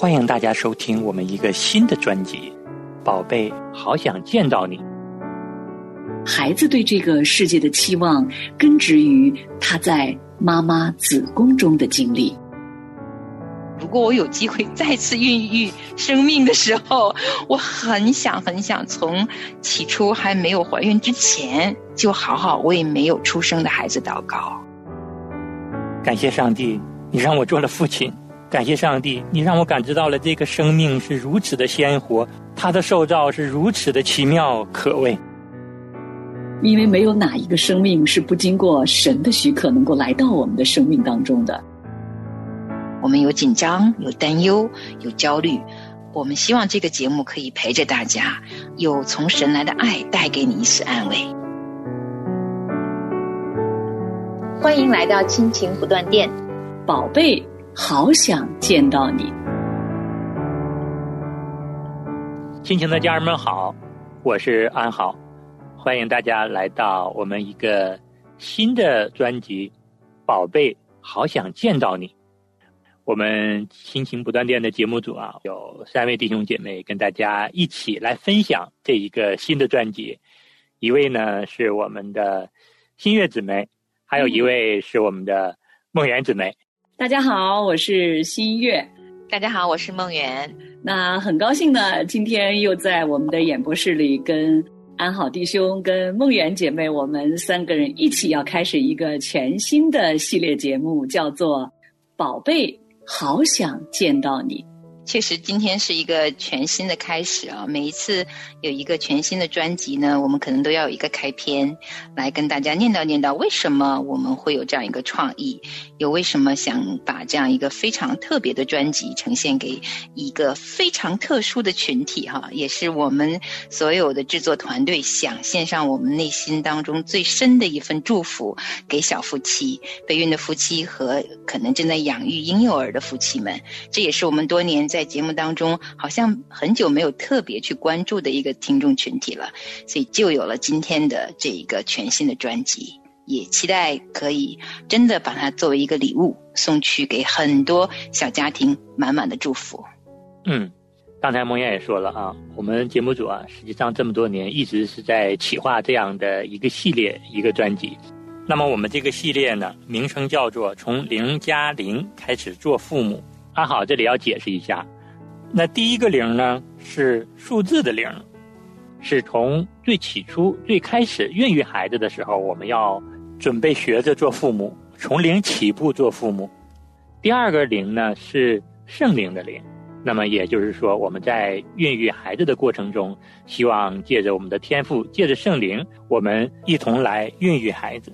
欢迎大家收听我们一个新的专辑，《宝贝，好想见到你》。孩子对这个世界的期望，根植于他在妈妈子宫中的经历。如果我有机会再次孕育生命的时候，我很想很想从起初还没有怀孕之前，就好好为没有出生的孩子祷告。感谢上帝，你让我做了父亲；感谢上帝，你让我感知到了这个生命是如此的鲜活，它的受造是如此的奇妙可畏。因为没有哪一个生命是不经过神的许可能够来到我们的生命当中的。我们有紧张，有担忧，有焦虑。我们希望这个节目可以陪着大家，有从神来的爱带给你一丝安慰。欢迎来到亲情不断电，宝贝，好想见到你。亲情的家人们好，我是安好，欢迎大家来到我们一个新的专辑《宝贝，好想见到你》。我们亲情不断电的节目组啊，有三位弟兄姐妹跟大家一起来分享这一个新的专辑。一位呢是我们的新月姊妹，还有一位是我们的梦圆姊妹。大家好，我是新月。大家好，我是梦圆。那很高兴呢，今天又在我们的演播室里跟安好弟兄、跟梦圆姐妹，我们三个人一起要开始一个全新的系列节目，叫做《宝贝》。好想见到你。确实，今天是一个全新的开始啊！每一次有一个全新的专辑呢，我们可能都要有一个开篇，来跟大家念叨念叨为什么我们会有这样一个创意，又为什么想把这样一个非常特别的专辑呈现给一个非常特殊的群体哈，也是我们所有的制作团队想献上我们内心当中最深的一份祝福给小夫妻、备孕的夫妻和可能正在养育婴幼儿的夫妻们。这也是我们多年在在节目当中，好像很久没有特别去关注的一个听众群体了，所以就有了今天的这一个全新的专辑，也期待可以真的把它作为一个礼物送去给很多小家庭，满满的祝福。嗯，刚才梦燕也说了啊，我们节目组啊，实际上这么多年一直是在企划这样的一个系列一个专辑。那么我们这个系列呢，名称叫做“从零加零开始做父母”。那好，这里要解释一下，那第一个零呢是数字的零，是从最起初、最开始孕育孩子的时候，我们要准备学着做父母，从零起步做父母。第二个零呢是圣灵的灵，那么也就是说，我们在孕育孩子的过程中，希望借着我们的天赋，借着圣灵，我们一同来孕育孩子。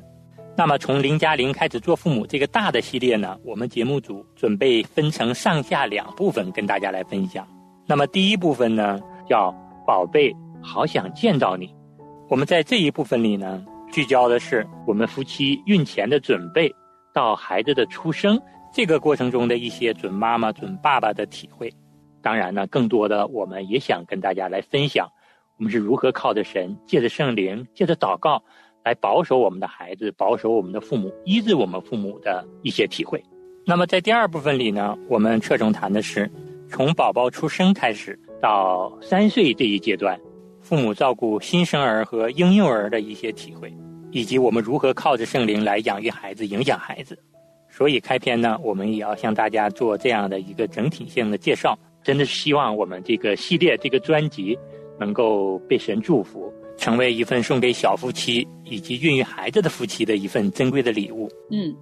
那么，从零加零开始做父母这个大的系列呢，我们节目组准备分成上下两部分跟大家来分享。那么第一部分呢，叫“宝贝，好想见到你”。我们在这一部分里呢，聚焦的是我们夫妻孕前的准备，到孩子的出生这个过程中的一些准妈妈、准爸爸的体会。当然呢，更多的我们也想跟大家来分享，我们是如何靠着神，借着圣灵，借着祷告。来保守我们的孩子，保守我们的父母，医治我们父母的一些体会。那么在第二部分里呢，我们侧重谈的是从宝宝出生开始到三岁这一阶段，父母照顾新生儿和婴幼儿的一些体会，以及我们如何靠着圣灵来养育孩子、影响孩子。所以开篇呢，我们也要向大家做这样的一个整体性的介绍。真的是希望我们这个系列、这个专辑能够被神祝福。成为一份送给小夫妻以及孕育孩子的夫妻的一份珍贵的礼物。嗯，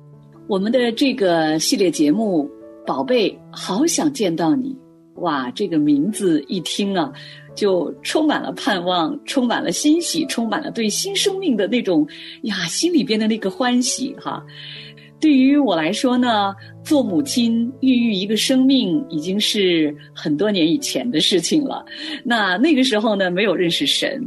我们的这个系列节目《宝贝，好想见到你》，哇，这个名字一听啊，就充满了盼望，充满了欣喜，充满了对新生命的那种呀，心里边的那个欢喜哈。对于我来说呢，做母亲孕育一个生命已经是很多年以前的事情了。那那个时候呢，没有认识神，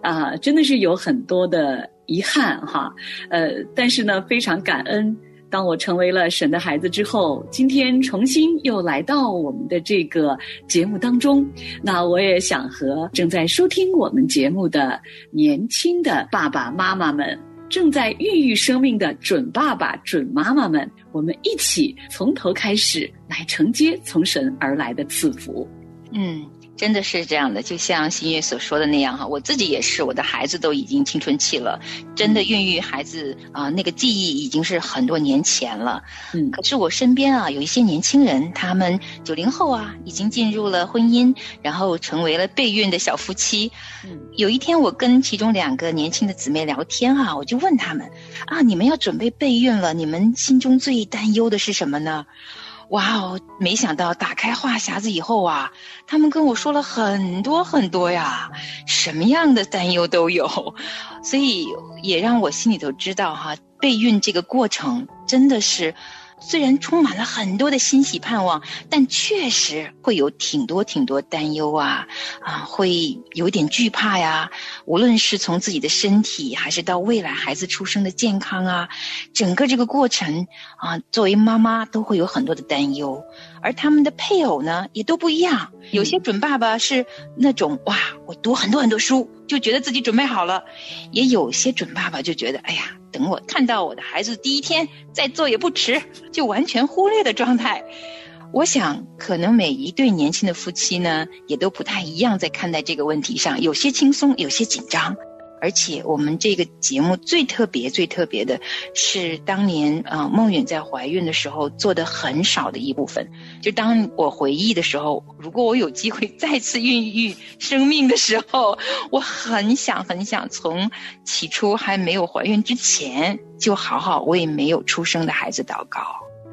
啊，真的是有很多的遗憾哈。呃，但是呢，非常感恩，当我成为了神的孩子之后，今天重新又来到我们的这个节目当中。那我也想和正在收听我们节目的年轻的爸爸妈妈们。正在孕育生命的准爸爸、准妈妈们，我们一起从头开始来承接从神而来的赐福。嗯。真的是这样的，就像新月所说的那样哈，我自己也是，我的孩子都已经青春期了，真的孕育孩子啊，那个记忆已经是很多年前了。嗯，可是我身边啊有一些年轻人，他们九零后啊，已经进入了婚姻，然后成为了备孕的小夫妻。嗯，有一天我跟其中两个年轻的姊妹聊天啊，我就问他们啊，你们要准备备孕了，你们心中最担忧的是什么呢？哇哦！没想到打开话匣子以后啊，他们跟我说了很多很多呀，什么样的担忧都有，所以也让我心里头知道哈，备孕这个过程真的是。虽然充满了很多的欣喜盼望，但确实会有挺多挺多担忧啊啊，会有点惧怕呀。无论是从自己的身体，还是到未来孩子出生的健康啊，整个这个过程啊，作为妈妈都会有很多的担忧。而他们的配偶呢，也都不一样。有些准爸爸是那种哇，我读很多很多书，就觉得自己准备好了；也有些准爸爸就觉得，哎呀。等我看到我的孩子第一天再做也不迟，就完全忽略的状态。我想，可能每一对年轻的夫妻呢，也都不太一样，在看待这个问题上，有些轻松，有些紧张。而且我们这个节目最特别、最特别的是，当年啊，梦远在怀孕的时候做的很少的一部分。就当我回忆的时候，如果我有机会再次孕育生命的时候，我很想、很想从起初还没有怀孕之前，就好好为没有出生的孩子祷告。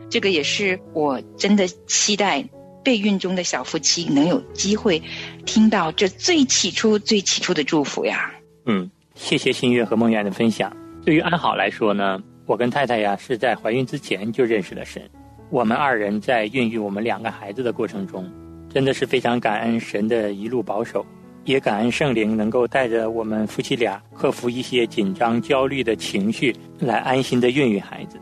这个也是我真的期待备孕中的小夫妻能有机会听到这最起初、最起初的祝福呀。嗯。谢谢新月和梦远的分享。对于安好来说呢，我跟太太呀是在怀孕之前就认识了神。我们二人在孕育我们两个孩子的过程中，真的是非常感恩神的一路保守，也感恩圣灵能够带着我们夫妻俩克服一些紧张、焦虑的情绪，来安心的孕育孩子。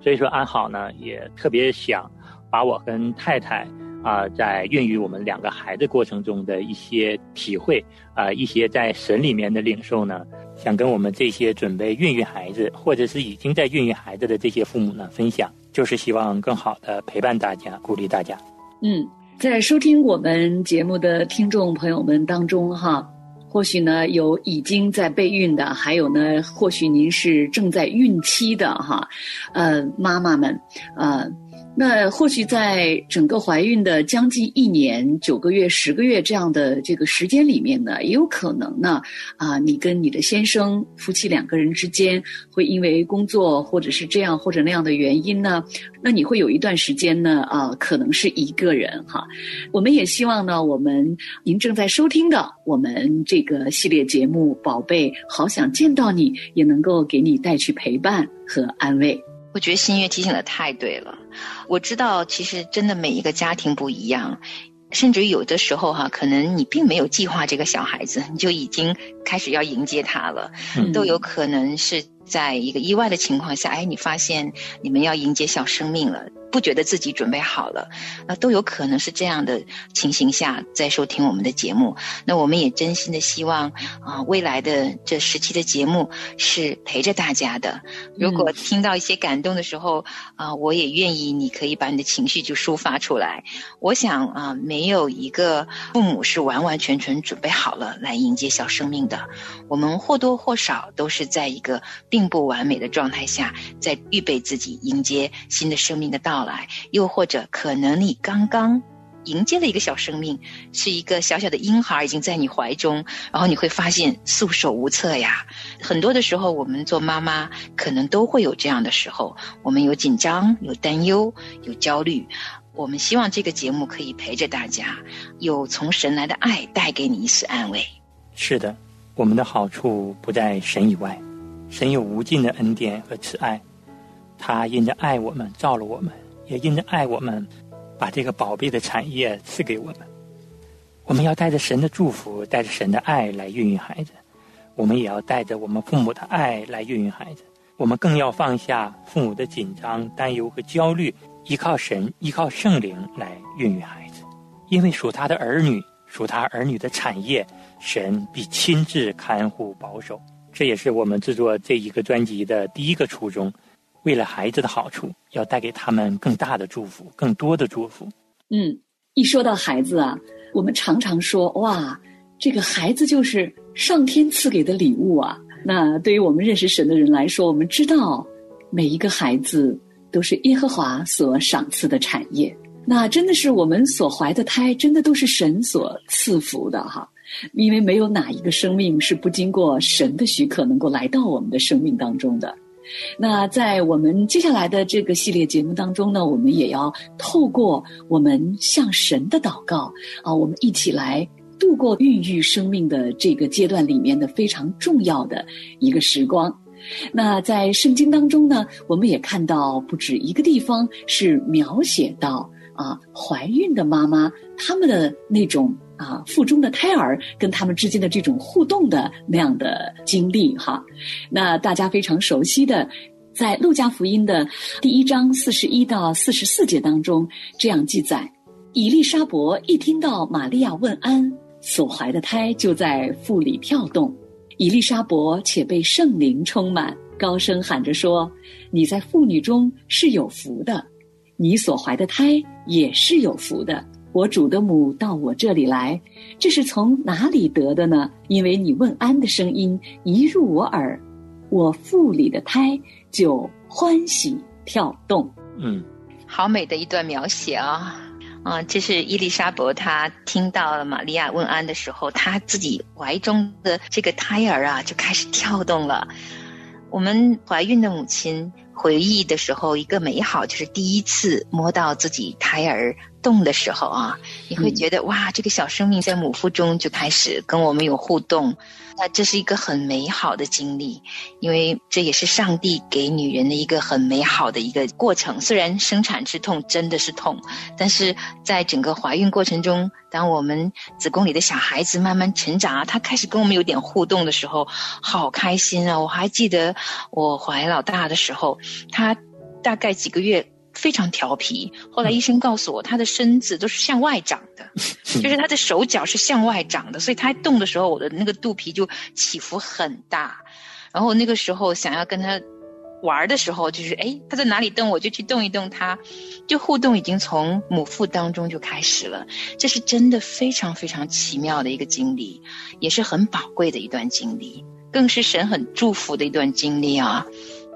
所以说，安好呢也特别想把我跟太太。啊，在孕育我们两个孩子过程中的一些体会啊，一些在神里面的领受呢，想跟我们这些准备孕育孩子，或者是已经在孕育孩子的这些父母呢分享，就是希望更好的陪伴大家，鼓励大家。嗯，在收听我们节目的听众朋友们当中，哈，或许呢有已经在备孕的，还有呢，或许您是正在孕期的，哈，呃，妈妈们，呃。那或许在整个怀孕的将近一年九个月、十个月这样的这个时间里面呢，也有可能呢，啊，你跟你的先生夫妻两个人之间会因为工作或者是这样或者那样的原因呢，那你会有一段时间呢，啊，可能是一个人哈。我们也希望呢，我们您正在收听的我们这个系列节目《宝贝，好想见到你》，也能够给你带去陪伴和安慰。我觉得新月提醒的太对了。我知道，其实真的每一个家庭不一样，甚至于有的时候哈，可能你并没有计划这个小孩子，你就已经开始要迎接他了，都有可能是在一个意外的情况下，哎，你发现你们要迎接小生命了。不觉得自己准备好了，那都有可能是这样的情形下在收听我们的节目。那我们也真心的希望啊，未来的这十期的节目是陪着大家的。如果听到一些感动的时候啊，我也愿意，你可以把你的情绪就抒发出来。我想啊，没有一个父母是完完全全准备好了来迎接小生命的。我们或多或少都是在一个并不完美的状态下，在预备自己迎接新的生命的到。来，又或者可能你刚刚迎接了一个小生命，是一个小小的婴孩，已经在你怀中，然后你会发现束手无策呀。很多的时候，我们做妈妈可能都会有这样的时候，我们有紧张、有担忧、有焦虑。我们希望这个节目可以陪着大家，有从神来的爱带给你一丝安慰。是的，我们的好处不在神以外，神有无尽的恩典和慈爱，他因着爱我们，造了我们。也因着爱我们，把这个宝贝的产业赐给我们。我们要带着神的祝福，带着神的爱来孕育孩子；我们也要带着我们父母的爱来孕育孩子。我们更要放下父母的紧张、担忧和焦虑，依靠神、依靠圣灵来孕育孩子。因为属他的儿女，属他儿女的产业，神必亲自看护保守，这也是我们制作这一个专辑的第一个初衷，为了孩子的好处，要带给他们更大的祝福，更多的祝福。嗯，一说到孩子啊，我们常常说哇，这个孩子就是上天赐给的礼物啊。那对于我们认识神的人来说，我们知道每一个孩子都是耶和华所赏赐的产业。那真的是我们所怀的胎，真的都是神所赐福的哈。因为没有哪一个生命是不经过神的许可能够来到我们的生命当中的。那在我们接下来的这个系列节目当中呢，我们也要透过我们向神的祷告啊，我们一起来度过孕育生命的这个阶段里面的非常重要的一个时光。那在圣经当中呢，我们也看到不止一个地方是描写到啊，怀孕的妈妈他们的那种。啊，腹中的胎儿跟他们之间的这种互动的那样的经历哈，那大家非常熟悉的，在路加福音的第一章四十一到四十四节当中这样记载：伊丽莎伯一听到玛利亚问安，所怀的胎就在腹里跳动。伊丽莎伯且被圣灵充满，高声喊着说：“你在妇女中是有福的，你所怀的胎也是有福的。”我主的母到我这里来，这是从哪里得的呢？因为你问安的声音一入我耳，我腹里的胎就欢喜跳动。嗯，好美的一段描写啊！啊，这是伊丽莎伯，她听到了玛利亚问安的时候，她自己怀中的这个胎儿啊就开始跳动了。我们怀孕的母亲回忆的时候，一个美好就是第一次摸到自己胎儿。动的时候啊，你会觉得哇，这个小生命在母腹中就开始跟我们有互动，那这是一个很美好的经历，因为这也是上帝给女人的一个很美好的一个过程。虽然生产之痛真的是痛，但是在整个怀孕过程中，当我们子宫里的小孩子慢慢成长啊，他开始跟我们有点互动的时候，好开心啊！我还记得我怀老大的时候，他大概几个月。非常调皮，后来医生告诉我，他的身子都是向外长的，就是他的手脚是向外长的，所以他动的时候，我的那个肚皮就起伏很大。然后那个时候想要跟他玩的时候，就是哎，他在哪里动，我就去动一动他，就互动已经从母腹当中就开始了。这是真的非常非常奇妙的一个经历，也是很宝贵的一段经历，更是神很祝福的一段经历啊。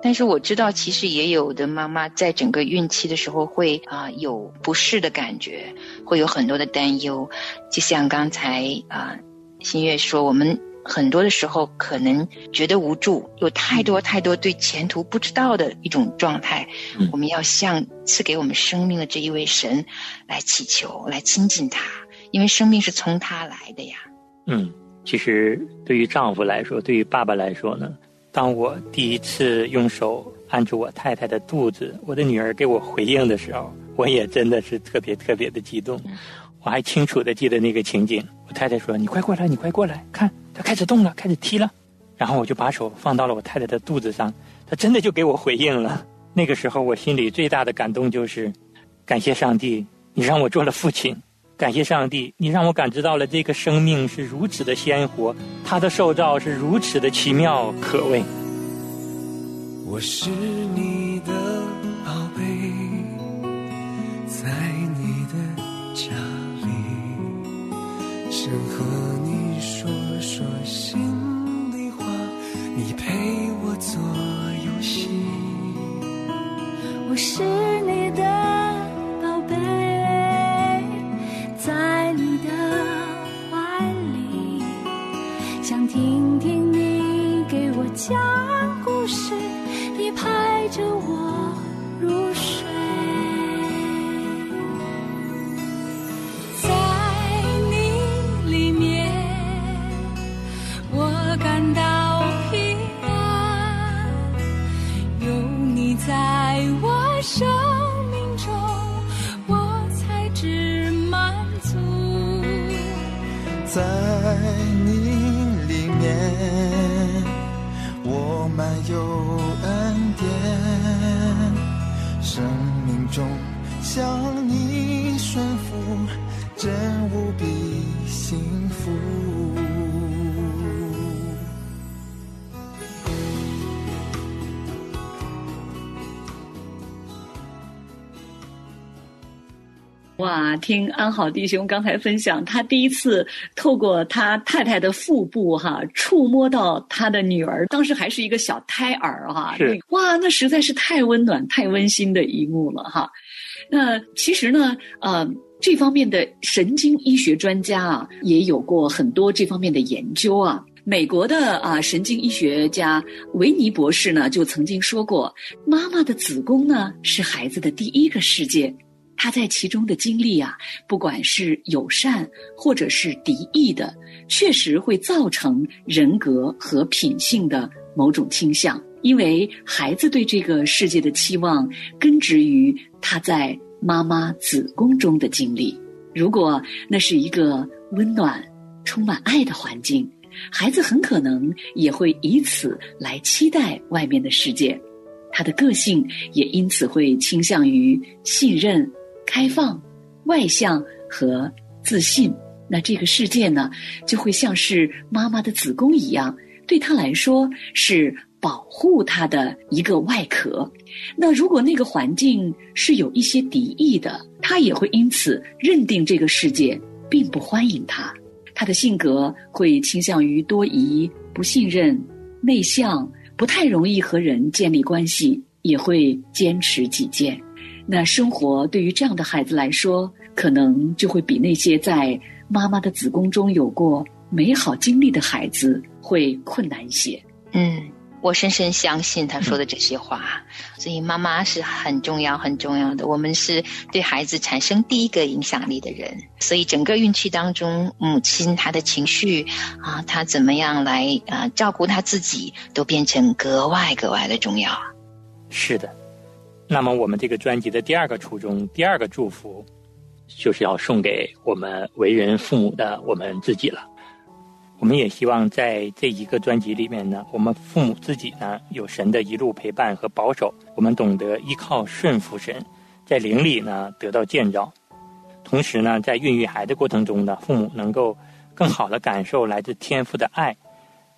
但是我知道，其实也有的妈妈在整个孕期的时候会啊有不适的感觉，会有很多的担忧。就像刚才啊新月说，我们很多的时候可能觉得无助，有太多太多对前途不知道的一种状态。我们要向赐给我们生命的这一位神来祈求，来亲近他，因为生命是从他来的呀。嗯，其实对于丈夫来说，对于爸爸来说呢？当我第一次用手按住我太太的肚子，我的女儿给我回应的时候，我也真的是特别特别的激动。我还清楚的记得那个情景。我太太说：“你快过来，你快过来，看，她开始动了，开始踢了。”然后我就把手放到了我太太的肚子上，她真的就给我回应了。那个时候，我心里最大的感动就是，感谢上帝，你让我做了父亲。感谢上帝，你让我感知到了这个生命是如此的鲜活，它的受造是如此的奇妙可畏。我是你的宝贝，在你的家里，想和你说说心里话，你陪我做游戏。我是在你里面。我满有恩典，生命中向你顺服，真无比幸福。哇，听安好弟兄刚才分享，他第一次透过他太太的腹部哈，触摸到他的女儿，当时还是一个小胎儿哈，是哇，那实在是太温暖、太温馨的一幕了哈。那其实呢，呃，这方面的神经医学专家啊，也有过很多这方面的研究啊。美国的啊神经医学家维尼博士呢，就曾经说过，妈妈的子宫呢是孩子的第一个世界，他在其中的经历啊，不管是友善或者是敌意的，确实会造成人格和品性的某种倾向。因为孩子对这个世界的期望根植于他在妈妈子宫中的经历。如果那是一个温暖、充满爱的环境，孩子很可能也会以此来期待外面的世界。他的个性也因此会倾向于信任、开放、外向和自信。那这个世界呢，就会像是妈妈的子宫一样，对他来说是。保护他的一个外壳。那如果那个环境是有一些敌意的，他也会因此认定这个世界并不欢迎他。他的性格会倾向于多疑、不信任、内向，不太容易和人建立关系，也会坚持己见。那生活对于这样的孩子来说，可能就会比那些在妈妈的子宫中有过美好经历的孩子会困难一些。嗯。我深深相信他说的这些话，所以妈妈是很重要、很重要的。我们是对孩子产生第一个影响力的人，所以整个孕期当中，母亲她的情绪啊，她怎么样来啊照顾她自己，都变成格外格外的重要。是的，那么我们这个专辑的第二个初衷、第二个祝福，就是要送给我们为人父母的我们自己了。我们也希望在这一个专辑里面呢，我们父母自己呢有神的一路陪伴和保守，我们懂得依靠顺服神，在灵里呢得到建造。同时呢，在孕育孩子过程中呢，父母能够更好的感受来自天父的爱，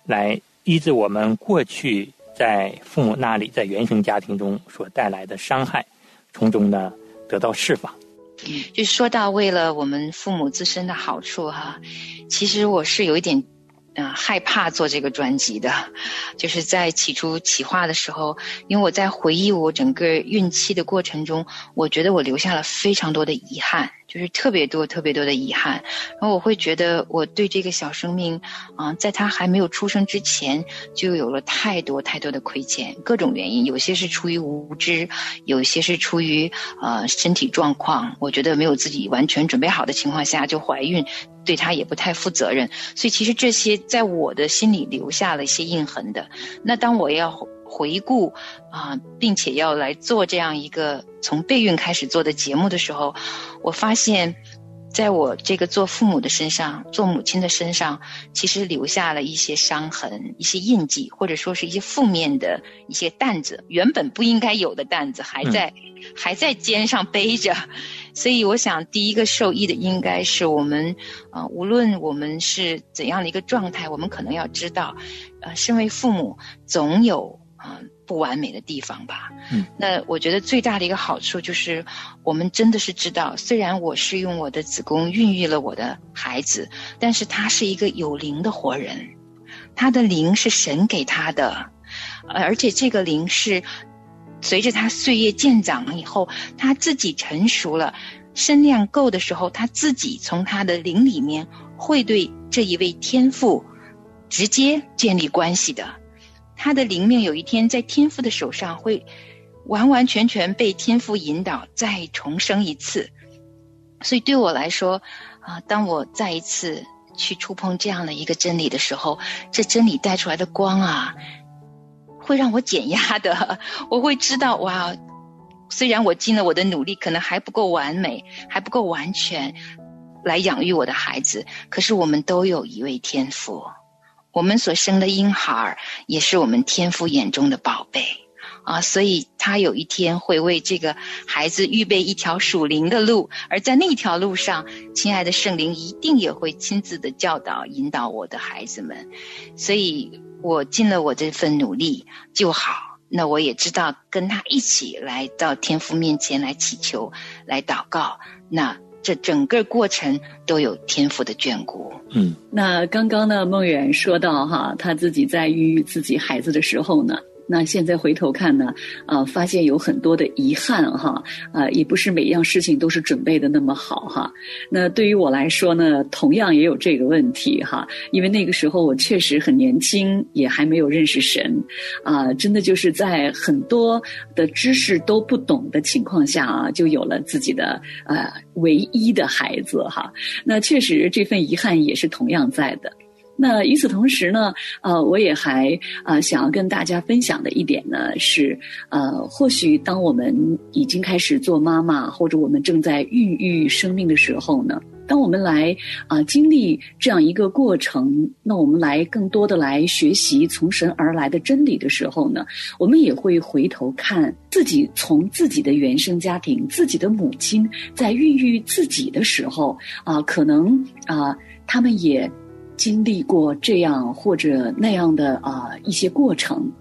来医治我们过去在父母那里在原生家庭中所带来的伤害，从中呢得到释放。就说到为了我们父母自身的好处哈，其实我是有一点。啊，害怕做这个专辑的，就是在起初企划的时候，因为我在回忆我整个孕期的过程中，我觉得我留下了非常多的遗憾。就是特别多、特别多的遗憾，然后我会觉得我对这个小生命，啊，在他还没有出生之前，就有了太多太多的亏欠，各种原因，有些是出于无知，有些是出于呃身体状况，我觉得没有自己完全准备好的情况下就怀孕，对他也不太负责任，所以其实这些在我的心里留下了一些印痕的。那当我要。回顾啊，并且要来做这样一个从备孕开始做的节目的时候，我发现，在我这个做父母的身上，做母亲的身上，其实留下了一些伤痕、一些印记，或者说是一些负面的一些担子，原本不应该有的担子还在还在肩上背着。所以，我想第一个受益的应该是我们啊，无论我们是怎样的一个状态，我们可能要知道，呃，身为父母总有。嗯，不完美的地方吧。嗯，那我觉得最大的一个好处就是，我们真的是知道，虽然我是用我的子宫孕育了我的孩子，但是他是一个有灵的活人，他的灵是神给他的，而且这个灵是随着他岁月渐长了以后，他自己成熟了，身量够的时候，他自己从他的灵里面会对这一位天父直接建立关系的。他的灵命有一天在天父的手上会完完全全被天父引导，再重生一次。所以对我来说，啊，当我再一次去触碰这样的一个真理的时候，这真理带出来的光啊，会让我减压的。我会知道，哇，虽然我尽了我的努力，可能还不够完美，还不够完全来养育我的孩子，可是我们都有一位天父。我们所生的婴孩儿也是我们天父眼中的宝贝啊，所以他有一天会为这个孩子预备一条属灵的路，而在那条路上，亲爱的圣灵一定也会亲自的教导、引导我的孩子们。所以我尽了我这份努力就好，那我也知道跟他一起来到天父面前来祈求、来祷告，那。这整个过程都有天赋的眷顾。嗯，那刚刚呢，梦远说到哈，他自己在孕育自己孩子的时候呢。那现在回头看呢，啊，发现有很多的遗憾哈，啊，也不是每一样事情都是准备的那么好哈。那对于我来说呢，同样也有这个问题哈，因为那个时候我确实很年轻，也还没有认识神，啊，真的就是在很多的知识都不懂的情况下啊，就有了自己的呃唯一的孩子哈。那确实这份遗憾也是同样在的。那与此同时呢，呃，我也还啊想要跟大家分享的一点呢是，呃，或许当我们已经开始做妈妈，或者我们正在孕育生命的时候呢，当我们来啊经历这样一个过程，那我们来更多的来学习从神而来的真理的时候呢，我们也会回头看自己从自己的原生家庭，自己的母亲在孕育自己的时候啊，可能啊他们也。经历过这样或者那样的啊一些过程，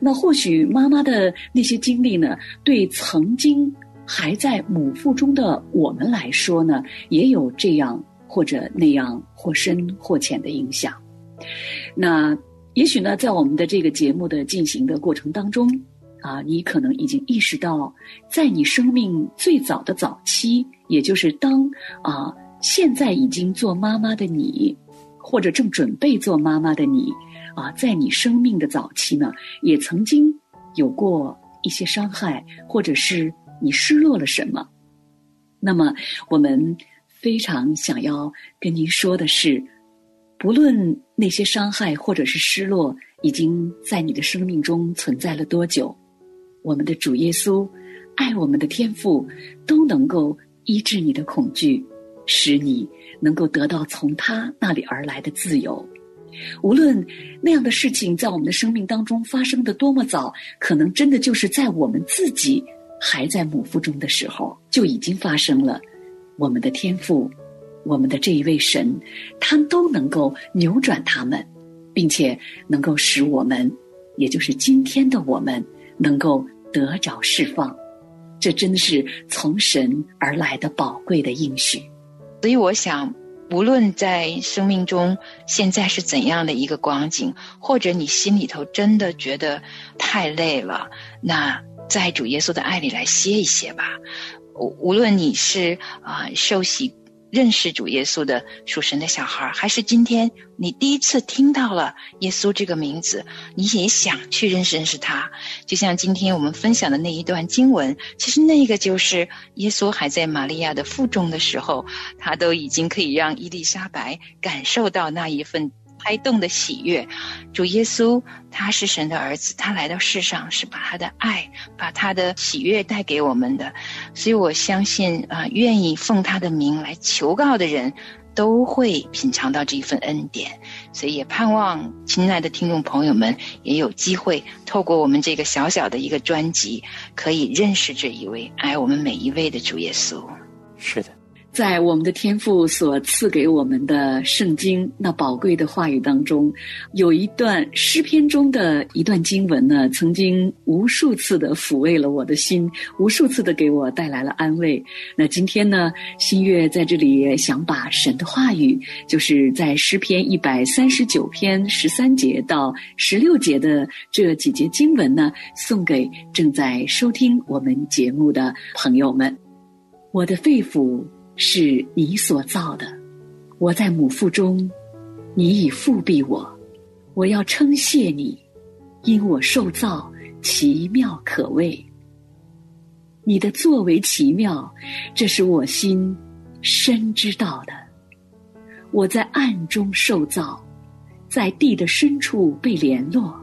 那或许妈妈的那些经历呢，对曾经还在母腹中的我们来说呢，也有这样或者那样或深或浅的影响。那也许呢，在我们的这个节目的进行的过程当中，啊，你可能已经意识到，在你生命最早的早期，也就是当啊现在已经做妈妈的你。或者正准备做妈妈的你，啊，在你生命的早期呢，也曾经有过一些伤害，或者是你失落了什么。那么，我们非常想要跟您说的是，不论那些伤害或者是失落已经在你的生命中存在了多久，我们的主耶稣，爱我们的天父，都能够医治你的恐惧。使你能够得到从他那里而来的自由，无论那样的事情在我们的生命当中发生的多么早，可能真的就是在我们自己还在母腹中的时候就已经发生了。我们的天赋，我们的这一位神，他都能够扭转他们，并且能够使我们，也就是今天的我们，能够得着释放。这真的是从神而来的宝贵的应许。所以，我想，无论在生命中现在是怎样的一个光景，或者你心里头真的觉得太累了，那在主耶稣的爱里来歇一歇吧。无论你是啊受洗。认识主耶稣的属神的小孩，还是今天你第一次听到了耶稣这个名字，你也想去认识认识他。就像今天我们分享的那一段经文，其实那个就是耶稣还在玛利亚的腹中的时候，他都已经可以让伊丽莎白感受到那一份。胎动的喜悦，主耶稣他是神的儿子，他来到世上是把他的爱、把他的喜悦带给我们的，所以我相信啊，愿意奉他的名来求告的人，都会品尝到这一份恩典。所以也盼望亲爱的听众朋友们也有机会透过我们这个小小的一个专辑，可以认识这一位爱我们每一位的主耶稣。是的。在我们的天父所赐给我们的圣经那宝贵的话语当中，有一段诗篇中的一段经文呢，曾经无数次的抚慰了我的心，无数次的给我带来了安慰。那今天呢，新月在这里想把神的话语，就是在诗篇一百三十九篇十三节到十六节的这几节经文呢，送给正在收听我们节目的朋友们。我的肺腑。是你所造的，我在母腹中，你已复庇我，我要称谢你，因我受造奇妙可畏。你的作为奇妙，这是我心深知道的。我在暗中受造，在地的深处被联络。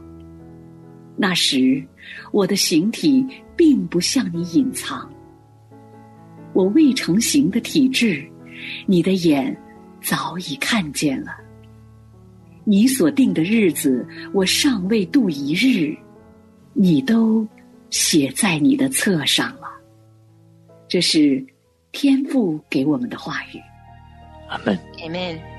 那时，我的形体并不向你隐藏。我未成形的体质，你的眼早已看见了。你所定的日子，我尚未度一日，你都写在你的册上了。这是天父给我们的话语。阿门。阿门。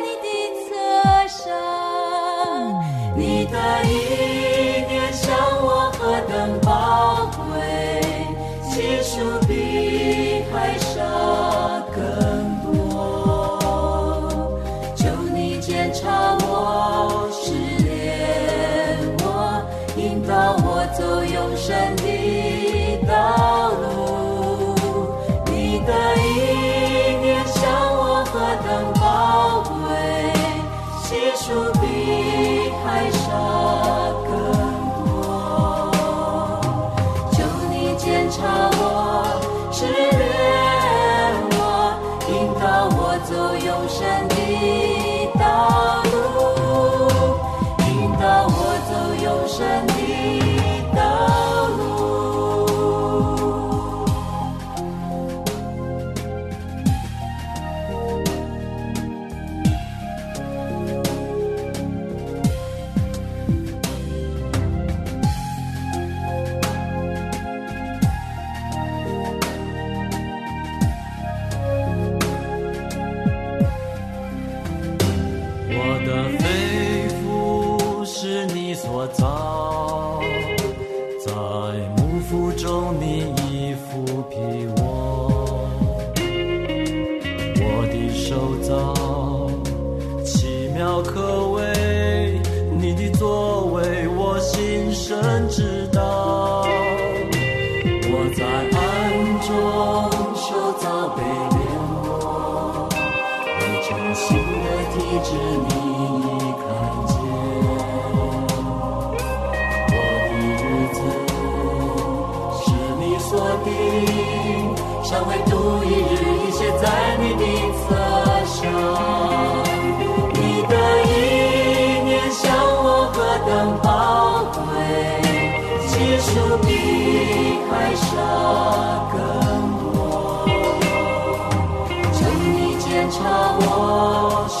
你的侧上。你的定，尚未度一日，已写在你的册上。你的意念向我何等宝贵，其数比海沙更多。求你检查我，试